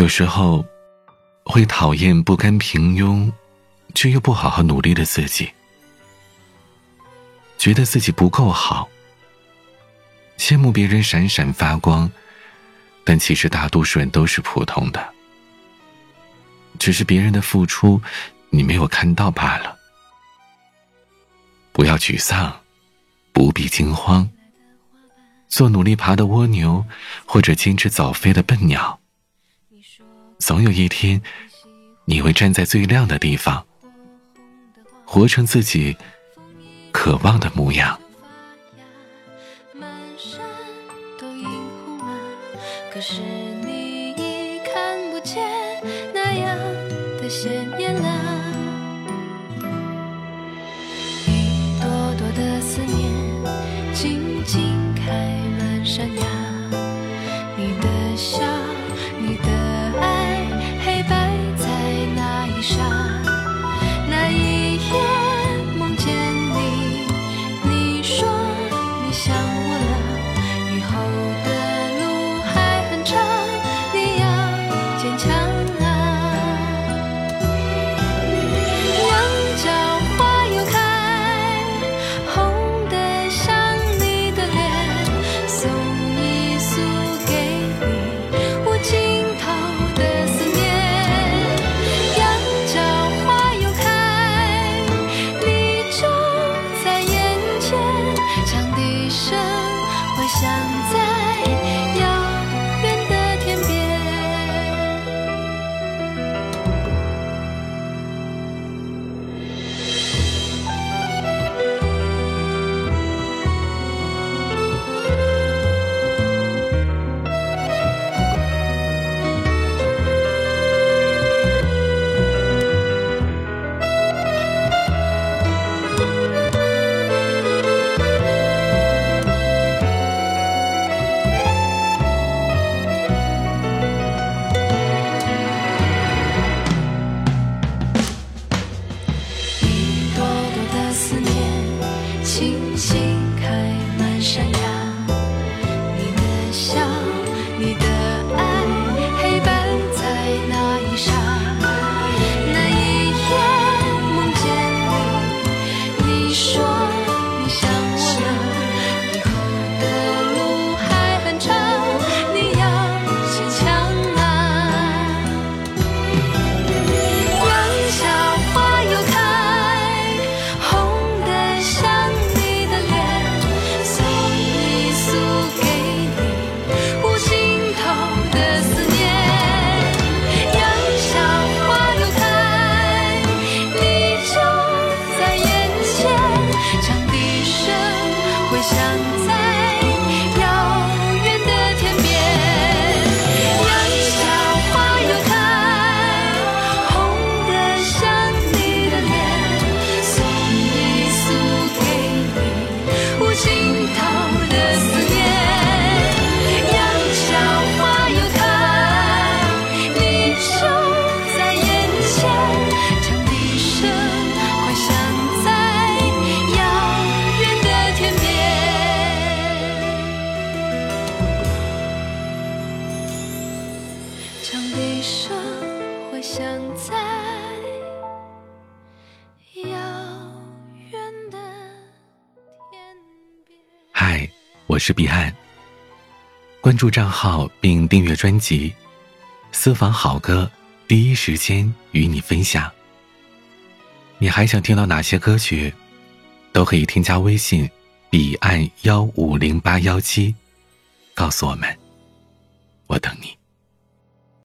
有时候，会讨厌不甘平庸，却又不好好努力的自己，觉得自己不够好，羡慕别人闪闪发光，但其实大多数人都是普通的，只是别人的付出你没有看到罢了。不要沮丧，不必惊慌。做努力爬的蜗牛，或者坚持早飞的笨鸟。总有一天，你会站在最亮的地方，活成自己渴望的模样。可是你已看不见那样的鲜艳了。想。墙壁上，我想在遥远的天边嗨，我是彼岸。关注账号并订阅专辑，私房好歌第一时间与你分享。你还想听到哪些歌曲？都可以添加微信彼岸幺五零八幺七，告诉我们，我等你。